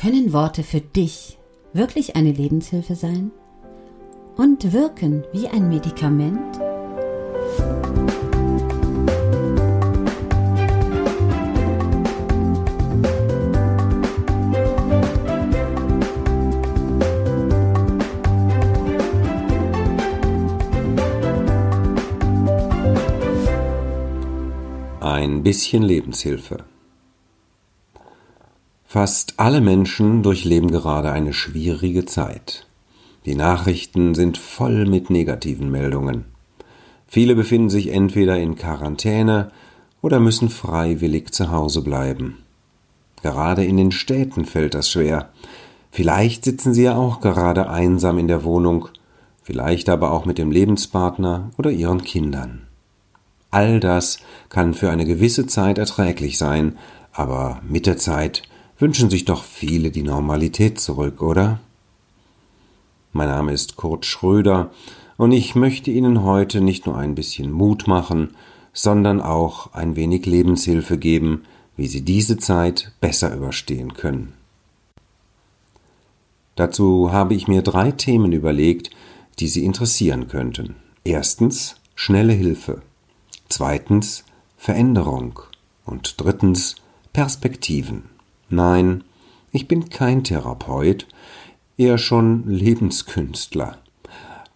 Können Worte für dich wirklich eine Lebenshilfe sein? Und wirken wie ein Medikament? Ein bisschen Lebenshilfe. Fast alle Menschen durchleben gerade eine schwierige Zeit. Die Nachrichten sind voll mit negativen Meldungen. Viele befinden sich entweder in Quarantäne oder müssen freiwillig zu Hause bleiben. Gerade in den Städten fällt das schwer. Vielleicht sitzen sie ja auch gerade einsam in der Wohnung, vielleicht aber auch mit dem Lebenspartner oder ihren Kindern. All das kann für eine gewisse Zeit erträglich sein, aber mit der Zeit wünschen sich doch viele die Normalität zurück, oder? Mein Name ist Kurt Schröder und ich möchte Ihnen heute nicht nur ein bisschen Mut machen, sondern auch ein wenig Lebenshilfe geben, wie Sie diese Zeit besser überstehen können. Dazu habe ich mir drei Themen überlegt, die Sie interessieren könnten. Erstens schnelle Hilfe, zweitens Veränderung und drittens Perspektiven. Nein, ich bin kein Therapeut, eher schon Lebenskünstler.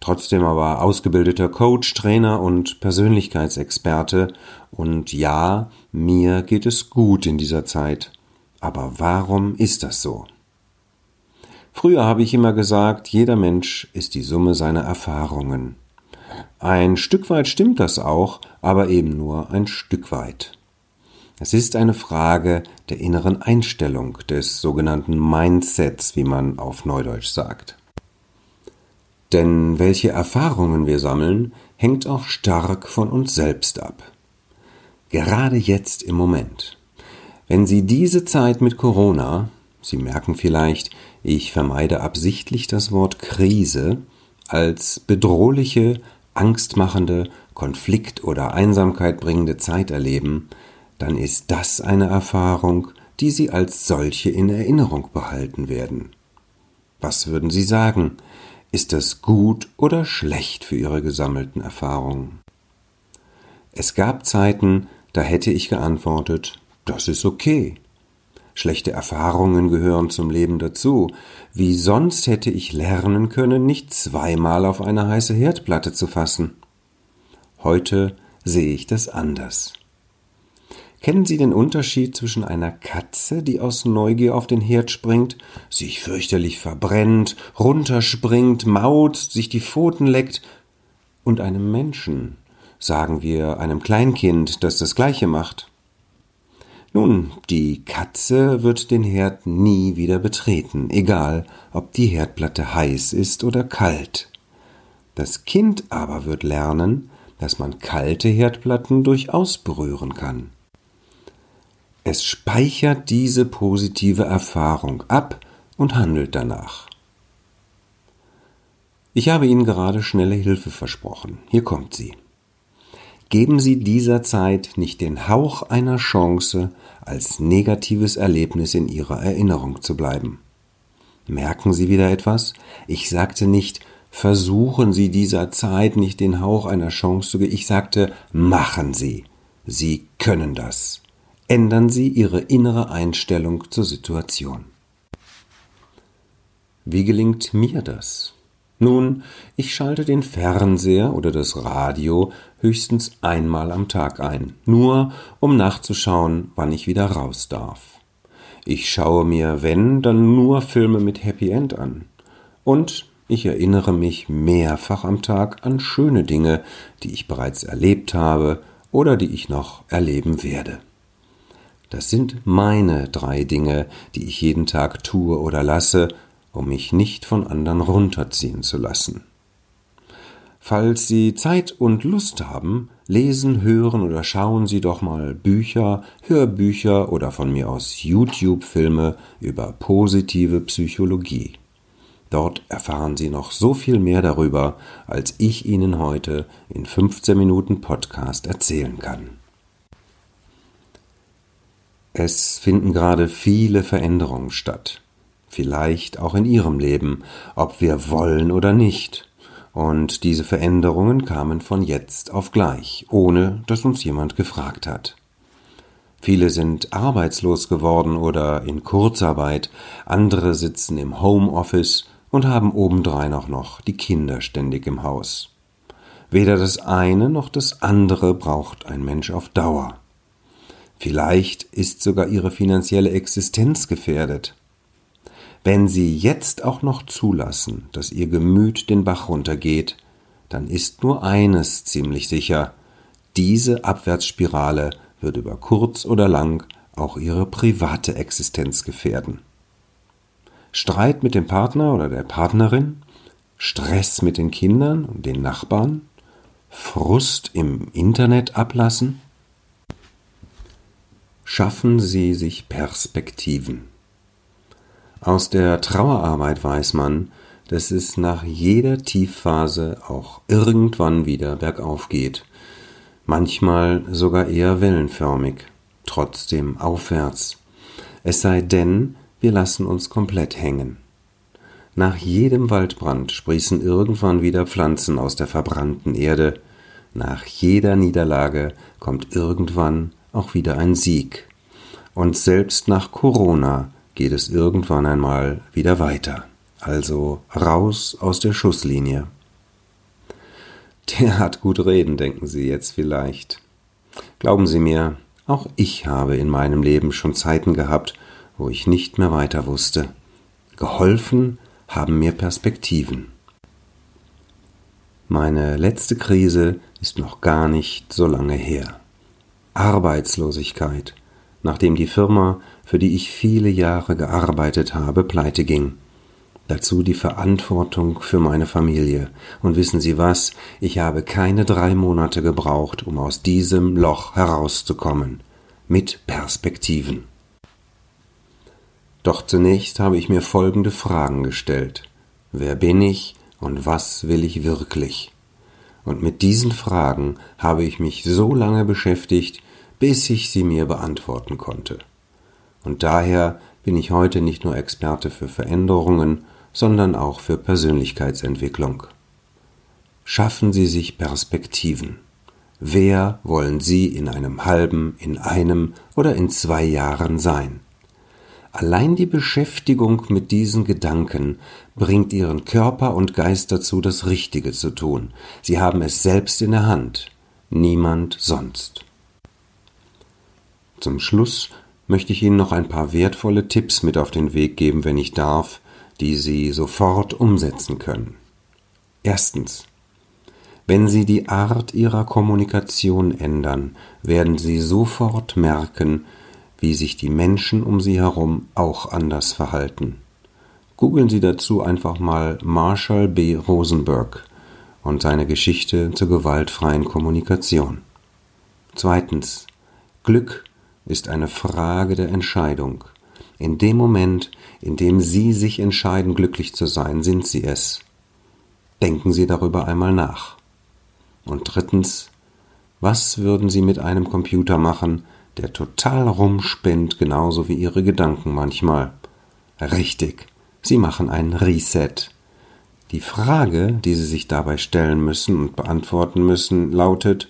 Trotzdem aber ausgebildeter Coach, Trainer und Persönlichkeitsexperte. Und ja, mir geht es gut in dieser Zeit. Aber warum ist das so? Früher habe ich immer gesagt, jeder Mensch ist die Summe seiner Erfahrungen. Ein Stück weit stimmt das auch, aber eben nur ein Stück weit. Es ist eine Frage der inneren Einstellung, des sogenannten Mindsets, wie man auf Neudeutsch sagt. Denn welche Erfahrungen wir sammeln, hängt auch stark von uns selbst ab. Gerade jetzt im Moment. Wenn Sie diese Zeit mit Corona, Sie merken vielleicht, ich vermeide absichtlich das Wort Krise, als bedrohliche, angstmachende, Konflikt oder Einsamkeit bringende Zeit erleben, dann ist das eine Erfahrung, die Sie als solche in Erinnerung behalten werden. Was würden Sie sagen? Ist das gut oder schlecht für Ihre gesammelten Erfahrungen? Es gab Zeiten, da hätte ich geantwortet, das ist okay. Schlechte Erfahrungen gehören zum Leben dazu. Wie sonst hätte ich lernen können, nicht zweimal auf eine heiße Herdplatte zu fassen. Heute sehe ich das anders. Kennen Sie den Unterschied zwischen einer Katze, die aus Neugier auf den Herd springt, sich fürchterlich verbrennt, runterspringt, mauzt, sich die Pfoten leckt, und einem Menschen, sagen wir einem Kleinkind, das das gleiche macht? Nun, die Katze wird den Herd nie wieder betreten, egal ob die Herdplatte heiß ist oder kalt. Das Kind aber wird lernen, dass man kalte Herdplatten durchaus berühren kann. Es speichert diese positive Erfahrung ab und handelt danach. Ich habe Ihnen gerade schnelle Hilfe versprochen. Hier kommt sie. Geben Sie dieser Zeit nicht den Hauch einer Chance, als negatives Erlebnis in Ihrer Erinnerung zu bleiben. Merken Sie wieder etwas? Ich sagte nicht, versuchen Sie dieser Zeit nicht den Hauch einer Chance zu geben. Ich sagte, machen Sie. Sie können das ändern Sie Ihre innere Einstellung zur Situation. Wie gelingt mir das? Nun, ich schalte den Fernseher oder das Radio höchstens einmal am Tag ein, nur um nachzuschauen, wann ich wieder raus darf. Ich schaue mir, wenn, dann nur Filme mit Happy End an. Und ich erinnere mich mehrfach am Tag an schöne Dinge, die ich bereits erlebt habe oder die ich noch erleben werde. Das sind meine drei Dinge, die ich jeden Tag tue oder lasse, um mich nicht von anderen runterziehen zu lassen. Falls Sie Zeit und Lust haben, lesen, hören oder schauen Sie doch mal Bücher, Hörbücher oder von mir aus YouTube-Filme über positive Psychologie. Dort erfahren Sie noch so viel mehr darüber, als ich Ihnen heute in 15 Minuten Podcast erzählen kann. Es finden gerade viele Veränderungen statt. vielleicht auch in ihrem Leben, ob wir wollen oder nicht. Und diese Veränderungen kamen von jetzt auf gleich, ohne dass uns jemand gefragt hat. Viele sind arbeitslos geworden oder in Kurzarbeit, andere sitzen im Homeoffice und haben obendrein auch noch die Kinder ständig im Haus. Weder das eine noch das andere braucht ein Mensch auf Dauer. Vielleicht ist sogar ihre finanzielle Existenz gefährdet. Wenn Sie jetzt auch noch zulassen, dass Ihr Gemüt den Bach runtergeht, dann ist nur eines ziemlich sicher, diese Abwärtsspirale wird über kurz oder lang auch Ihre private Existenz gefährden. Streit mit dem Partner oder der Partnerin, Stress mit den Kindern und den Nachbarn, Frust im Internet ablassen? Schaffen Sie sich Perspektiven. Aus der Trauerarbeit weiß man, dass es nach jeder Tiefphase auch irgendwann wieder bergauf geht, manchmal sogar eher wellenförmig, trotzdem aufwärts. Es sei denn, wir lassen uns komplett hängen. Nach jedem Waldbrand sprießen irgendwann wieder Pflanzen aus der verbrannten Erde, nach jeder Niederlage kommt irgendwann auch wieder ein Sieg. Und selbst nach Corona geht es irgendwann einmal wieder weiter. Also raus aus der Schusslinie. Der hat gut reden, denken Sie jetzt vielleicht. Glauben Sie mir, auch ich habe in meinem Leben schon Zeiten gehabt, wo ich nicht mehr weiter wusste. Geholfen haben mir Perspektiven. Meine letzte Krise ist noch gar nicht so lange her. Arbeitslosigkeit, nachdem die Firma, für die ich viele Jahre gearbeitet habe, pleite ging. Dazu die Verantwortung für meine Familie. Und wissen Sie was? Ich habe keine drei Monate gebraucht, um aus diesem Loch herauszukommen. Mit Perspektiven. Doch zunächst habe ich mir folgende Fragen gestellt. Wer bin ich und was will ich wirklich? Und mit diesen Fragen habe ich mich so lange beschäftigt, bis ich sie mir beantworten konnte. Und daher bin ich heute nicht nur Experte für Veränderungen, sondern auch für Persönlichkeitsentwicklung. Schaffen Sie sich Perspektiven. Wer wollen Sie in einem halben, in einem oder in zwei Jahren sein? Allein die Beschäftigung mit diesen Gedanken bringt Ihren Körper und Geist dazu, das Richtige zu tun. Sie haben es selbst in der Hand, niemand sonst. Zum Schluss möchte ich Ihnen noch ein paar wertvolle Tipps mit auf den Weg geben, wenn ich darf, die Sie sofort umsetzen können. Erstens. Wenn Sie die Art Ihrer Kommunikation ändern, werden Sie sofort merken, wie sich die Menschen um Sie herum auch anders verhalten. Googeln Sie dazu einfach mal Marshall B. Rosenberg und seine Geschichte zur gewaltfreien Kommunikation. Zweitens. Glück ist eine Frage der Entscheidung. In dem Moment, in dem Sie sich entscheiden, glücklich zu sein, sind Sie es. Denken Sie darüber einmal nach. Und drittens, was würden Sie mit einem Computer machen, der total rumspinnt, genauso wie Ihre Gedanken manchmal? Richtig, Sie machen ein Reset. Die Frage, die Sie sich dabei stellen müssen und beantworten müssen, lautet,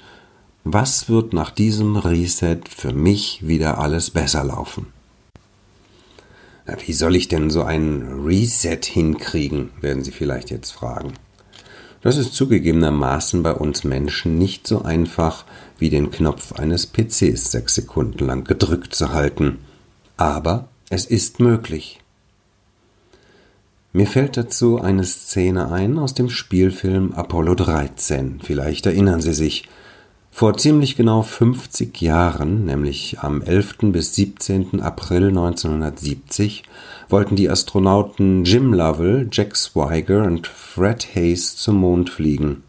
was wird nach diesem Reset für mich wieder alles besser laufen? wie soll ich denn so einen Reset hinkriegen, werden Sie vielleicht jetzt fragen. Das ist zugegebenermaßen bei uns Menschen nicht so einfach, wie den Knopf eines PCs sechs Sekunden lang gedrückt zu halten. Aber es ist möglich. Mir fällt dazu eine Szene ein aus dem Spielfilm Apollo 13. Vielleicht erinnern Sie sich. Vor ziemlich genau 50 Jahren, nämlich am 11. bis 17. April 1970, wollten die Astronauten Jim Lovell, Jack Swigert und Fred Hayes zum Mond fliegen.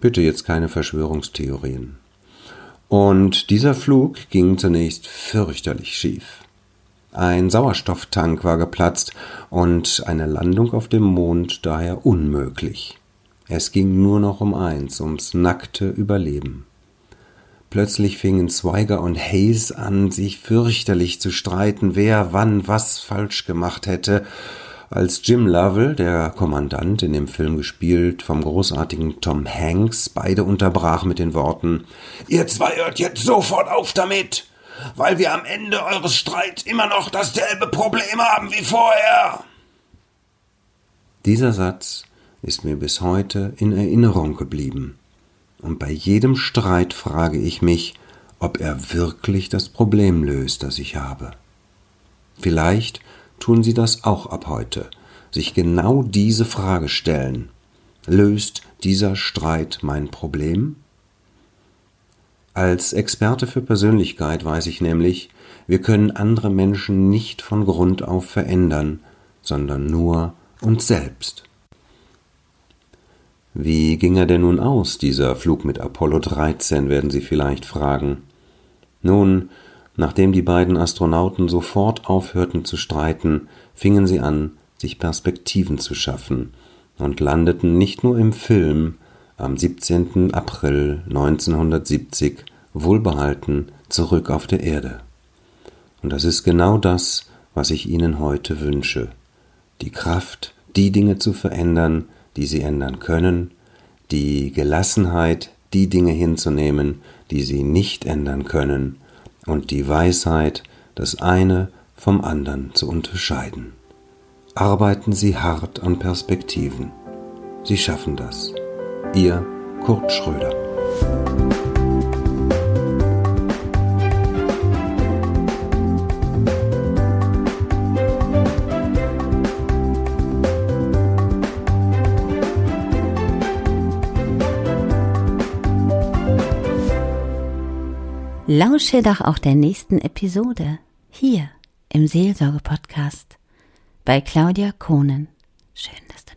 Bitte jetzt keine Verschwörungstheorien. Und dieser Flug ging zunächst fürchterlich schief. Ein Sauerstofftank war geplatzt und eine Landung auf dem Mond daher unmöglich. Es ging nur noch um eins, ums nackte Überleben. Plötzlich fingen Swiger und Hayes an, sich fürchterlich zu streiten, wer wann was falsch gemacht hätte, als Jim Lovell, der Kommandant in dem Film gespielt vom großartigen Tom Hanks, beide unterbrach mit den Worten Ihr zwei hört jetzt sofort auf damit, weil wir am Ende eures Streits immer noch dasselbe Problem haben wie vorher. Dieser Satz ist mir bis heute in Erinnerung geblieben. Und bei jedem Streit frage ich mich, ob er wirklich das Problem löst, das ich habe. Vielleicht tun Sie das auch ab heute, sich genau diese Frage stellen. Löst dieser Streit mein Problem? Als Experte für Persönlichkeit weiß ich nämlich, wir können andere Menschen nicht von Grund auf verändern, sondern nur uns selbst. Wie ging er denn nun aus, dieser Flug mit Apollo 13, werden Sie vielleicht fragen. Nun, nachdem die beiden Astronauten sofort aufhörten zu streiten, fingen sie an, sich Perspektiven zu schaffen und landeten nicht nur im Film am 17. April 1970 wohlbehalten zurück auf der Erde. Und das ist genau das, was ich Ihnen heute wünsche. Die Kraft, die Dinge zu verändern, die sie ändern können, die Gelassenheit, die Dinge hinzunehmen, die sie nicht ändern können, und die Weisheit, das eine vom anderen zu unterscheiden. Arbeiten Sie hart an Perspektiven. Sie schaffen das. Ihr Kurt Schröder. Lausche doch auch der nächsten Episode hier im Seelsorge-Podcast bei Claudia Kohnen. Schön, dass du